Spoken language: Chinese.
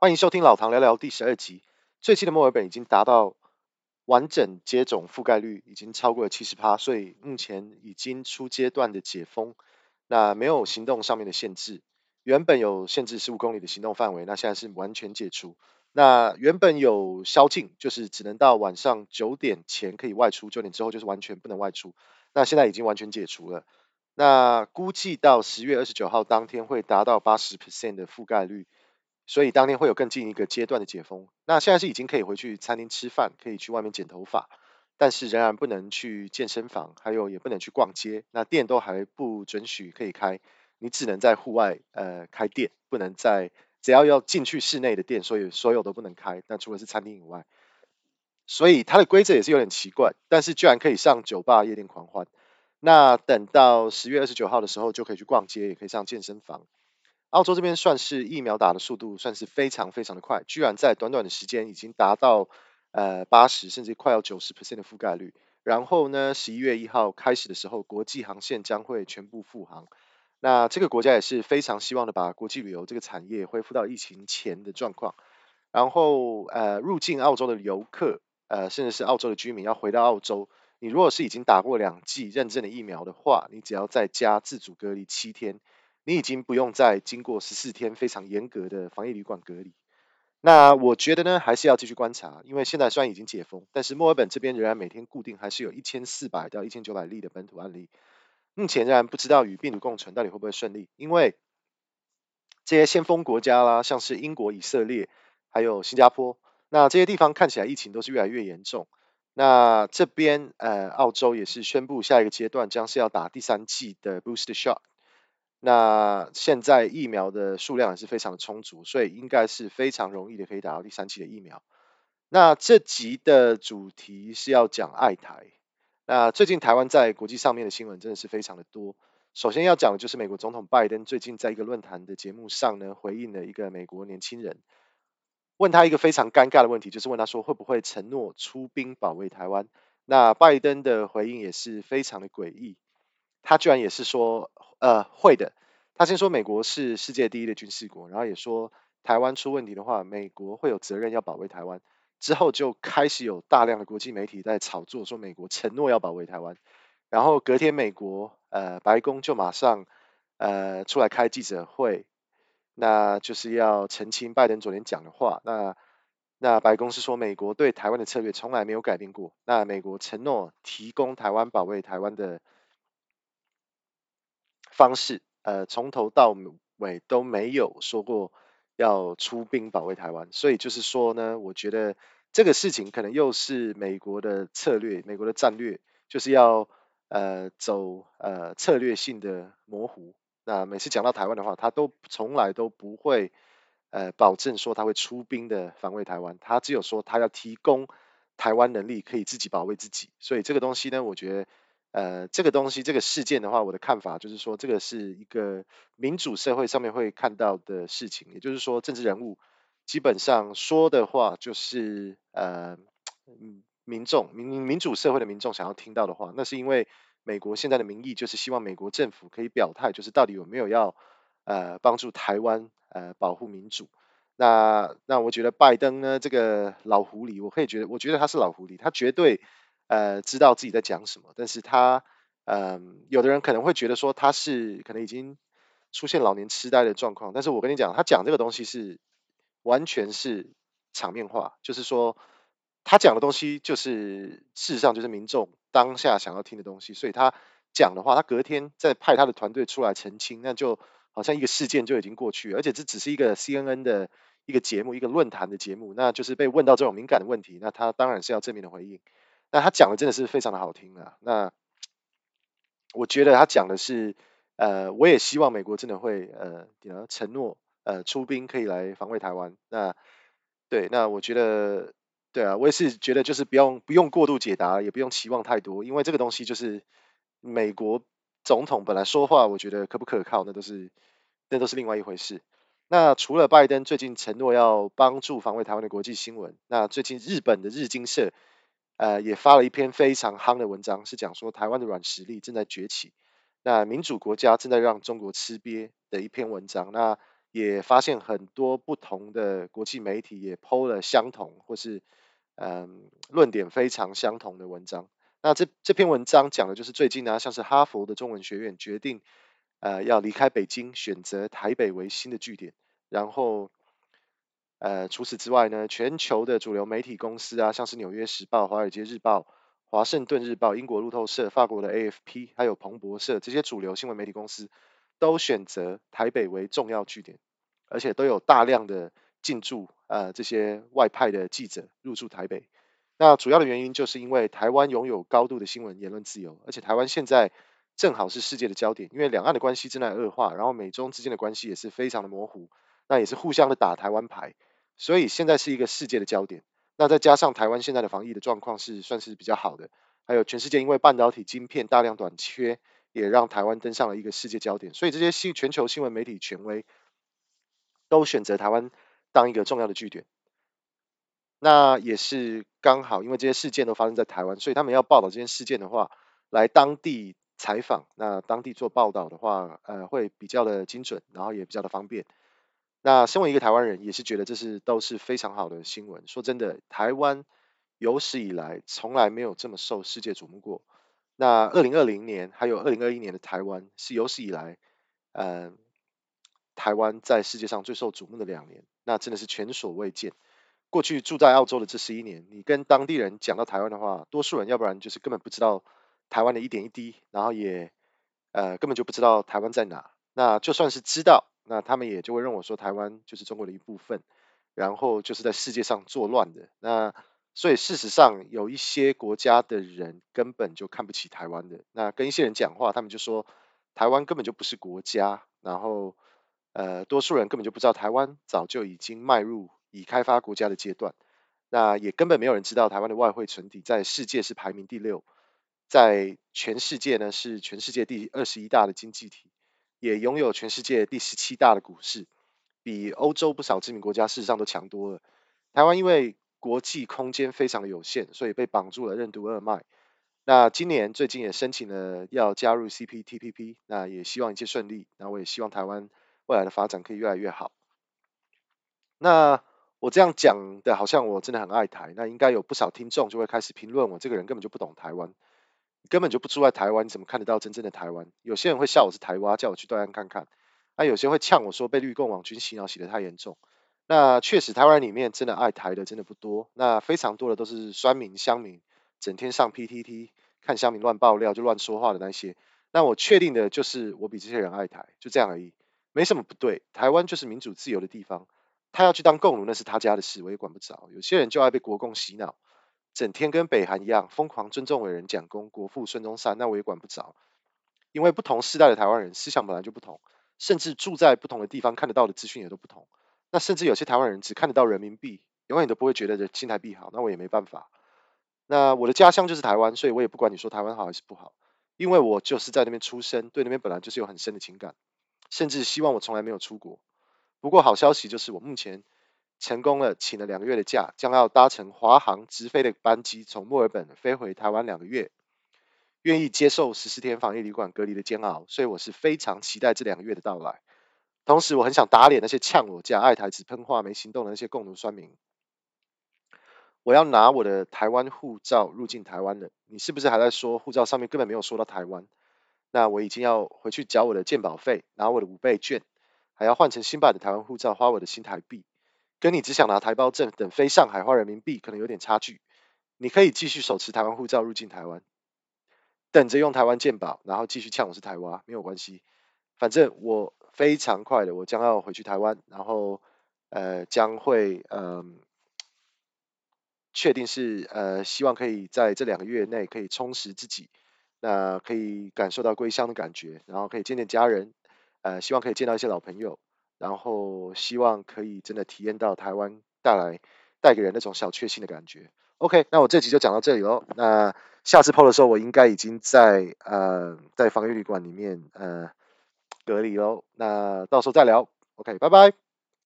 欢迎收听老唐聊聊第十二集。最近的墨尔本已经达到完整接种覆盖率已经超过了七十趴，所以目前已经初阶段的解封，那没有行动上面的限制。原本有限制十五公里的行动范围，那现在是完全解除。那原本有宵禁，就是只能到晚上九点前可以外出，九点之后就是完全不能外出。那现在已经完全解除了。那估计到十月二十九号当天会达到八十 percent 的覆盖率。所以当天会有更进一个阶段的解封。那现在是已经可以回去餐厅吃饭，可以去外面剪头发，但是仍然不能去健身房，还有也不能去逛街。那店都还不准许可以开，你只能在户外呃开店，不能在只要要进去室内的店，所以所有都不能开。那除了是餐厅以外，所以它的规则也是有点奇怪，但是居然可以上酒吧、夜店狂欢。那等到十月二十九号的时候，就可以去逛街，也可以上健身房。澳洲这边算是疫苗打的速度算是非常非常的快，居然在短短的时间已经达到呃八十甚至快要九十 percent 的覆盖率。然后呢，十一月一号开始的时候，国际航线将会全部复航。那这个国家也是非常希望的把国际旅游这个产业恢复到疫情前的状况。然后呃，入境澳洲的游客呃，甚至是澳洲的居民要回到澳洲，你如果是已经打过两剂认证的疫苗的话，你只要在家自主隔离七天。你已经不用再经过十四天非常严格的防疫旅馆隔离。那我觉得呢，还是要继续观察，因为现在虽然已经解封，但是墨尔本这边仍然每天固定还是有一千四百到一千九百例的本土案例。目前仍然不知道与病毒共存到底会不会顺利，因为这些先锋国家啦，像是英国、以色列，还有新加坡，那这些地方看起来疫情都是越来越严重。那这边呃，澳洲也是宣布下一个阶段将是要打第三剂的 boost shot。那现在疫苗的数量也是非常的充足，所以应该是非常容易的可以打到第三剂的疫苗。那这集的主题是要讲爱台。那最近台湾在国际上面的新闻真的是非常的多。首先要讲的就是美国总统拜登最近在一个论坛的节目上呢，回应了一个美国年轻人，问他一个非常尴尬的问题，就是问他说会不会承诺出兵保卫台湾。那拜登的回应也是非常的诡异。他居然也是说，呃，会的。他先说美国是世界第一的军事国，然后也说台湾出问题的话，美国会有责任要保卫台湾。之后就开始有大量的国际媒体在炒作，说美国承诺要保卫台湾。然后隔天美国呃白宫就马上呃出来开记者会，那就是要澄清拜登昨天讲的话。那那白宫是说美国对台湾的策略从来没有改变过。那美国承诺提供台湾保卫台湾的。方式，呃，从头到尾都没有说过要出兵保卫台湾，所以就是说呢，我觉得这个事情可能又是美国的策略，美国的战略就是要呃走呃策略性的模糊。那每次讲到台湾的话，他都从来都不会呃保证说他会出兵的防卫台湾，他只有说他要提供台湾能力可以自己保卫自己。所以这个东西呢，我觉得。呃，这个东西，这个事件的话，我的看法就是说，这个是一个民主社会上面会看到的事情，也就是说，政治人物基本上说的话，就是呃，民众民民主社会的民众想要听到的话，那是因为美国现在的民意就是希望美国政府可以表态，就是到底有没有要呃帮助台湾呃保护民主。那那我觉得拜登呢，这个老狐狸，我可以觉得，我觉得他是老狐狸，他绝对。呃，知道自己在讲什么，但是他，嗯、有的人可能会觉得说他是可能已经出现老年痴呆的状况，但是我跟你讲，他讲这个东西是完全是场面话，就是说他讲的东西就是事实上就是民众当下想要听的东西，所以他讲的话，他隔天再派他的团队出来澄清，那就好像一个事件就已经过去，而且这只是一个 CNN 的一个节目，一个论坛的节目，那就是被问到这种敏感的问题，那他当然是要正面的回应。那他讲的真的是非常的好听啊！那我觉得他讲的是，呃，我也希望美国真的会，呃，承诺，呃，出兵可以来防卫台湾。那对，那我觉得，对啊，我也是觉得就是不用不用过度解答，也不用期望太多，因为这个东西就是美国总统本来说话，我觉得可不可靠，那都是那都是另外一回事。那除了拜登最近承诺要帮助防卫台湾的国际新闻，那最近日本的日经社。呃，也发了一篇非常夯的文章，是讲说台湾的软实力正在崛起，那民主国家正在让中国吃瘪的一篇文章。那也发现很多不同的国际媒体也剖了相同或是嗯论点非常相同的文章。那这这篇文章讲的就是最近呢，像是哈佛的中文学院决定呃要离开北京，选择台北为新的据点。然后呃除此之外呢，全球的主流媒体公司啊，像是纽约时报、华尔街日报、华盛顿日报、英国路透社、法国的 AFP，还有彭博社这些主流新闻媒体公司。都选择台北为重要据点，而且都有大量的进驻呃这些外派的记者入驻台北。那主要的原因就是因为台湾拥有高度的新闻言论自由，而且台湾现在正好是世界的焦点，因为两岸的关系正在恶化，然后美中之间的关系也是非常的模糊，那也是互相的打台湾牌，所以现在是一个世界的焦点。那再加上台湾现在的防疫的状况是算是比较好的，还有全世界因为半导体晶片大量短缺。也让台湾登上了一个世界焦点，所以这些新全球新闻媒体权威都选择台湾当一个重要的据点。那也是刚好，因为这些事件都发生在台湾，所以他们要报道这件事件的话，来当地采访，那当地做报道的话，呃，会比较的精准，然后也比较的方便。那身为一个台湾人，也是觉得这是都是非常好的新闻。说真的，台湾有史以来从来没有这么受世界瞩目过。那二零二零年还有二零二一年的台湾是有史以来，呃，台湾在世界上最受瞩目的两年，那真的是前所未见。过去住在澳洲的这十一年，你跟当地人讲到台湾的话，多数人要不然就是根本不知道台湾的一点一滴，然后也呃根本就不知道台湾在哪。那就算是知道，那他们也就会认为说台湾就是中国的一部分，然后就是在世界上作乱的。那所以事实上，有一些国家的人根本就看不起台湾的。那跟一些人讲话，他们就说台湾根本就不是国家。然后，呃，多数人根本就不知道台湾早就已经迈入已开发国家的阶段。那也根本没有人知道台湾的外汇存底在世界是排名第六，在全世界呢是全世界第二十一大的经济体，也拥有全世界第十七大的股市，比欧洲不少知名国家事实上都强多了。台湾因为国际空间非常的有限，所以被绑住了任督二脉。那今年最近也申请了要加入 CPTPP，那也希望一切顺利。那我也希望台湾未来的发展可以越来越好。那我这样讲的好像我真的很爱台，那应该有不少听众就会开始评论我这个人根本就不懂台湾，根本就不住在台湾，你怎么看得到真正的台湾？有些人会笑我是台蛙，叫我去对岸看看。那有些会呛我说被绿共网军洗脑洗得太严重。那确实，台湾里面真的爱台的真的不多。那非常多的都是酸民、乡民，整天上 PTT 看乡民乱爆料就乱说话的那些。那我确定的就是我比这些人爱台，就这样而已，没什么不对。台湾就是民主自由的地方，他要去当共奴那是他家的事，我也管不着。有些人就爱被国共洗脑，整天跟北韩一样疯狂尊重伟人蒋公、国父孙中山，那我也管不着。因为不同世代的台湾人思想本来就不同，甚至住在不同的地方看得到的资讯也都不同。那甚至有些台湾人只看得到人民币，永远都不会觉得新台币好，那我也没办法。那我的家乡就是台湾，所以我也不管你说台湾好还是不好，因为我就是在那边出生，对那边本来就是有很深的情感，甚至希望我从来没有出国。不过好消息就是我目前成功了，请了两个月的假，将要搭乘华航直飞的班机从墨尔本飞回台湾两个月，愿意接受十四天防疫旅馆隔离的煎熬，所以我是非常期待这两个月的到来。同时，我很想打脸那些呛我家爱台只喷话没行动的那些共奴酸民。我要拿我的台湾护照入境台湾了，你是不是还在说护照上面根本没有说到台湾？那我已经要回去缴我的健保费，拿我的五倍券，还要换成新版的台湾护照，花我的新台币。跟你只想拿台胞证等飞上海花人民币，可能有点差距。你可以继续手持台湾护照入境台湾，等着用台湾健保，然后继续呛我是台湾，没有关系，反正我。非常快的，我将要回去台湾，然后呃将会呃确定是呃希望可以在这两个月内可以充实自己，那可以感受到归乡的感觉，然后可以见见家人，呃希望可以见到一些老朋友，然后希望可以真的体验到台湾带来带给人那种小确幸的感觉。OK，那我这集就讲到这里喽，那下次 PO 的时候我应该已经在呃在防疫旅馆里面呃。隔离喽，那到时候再聊。OK，拜拜。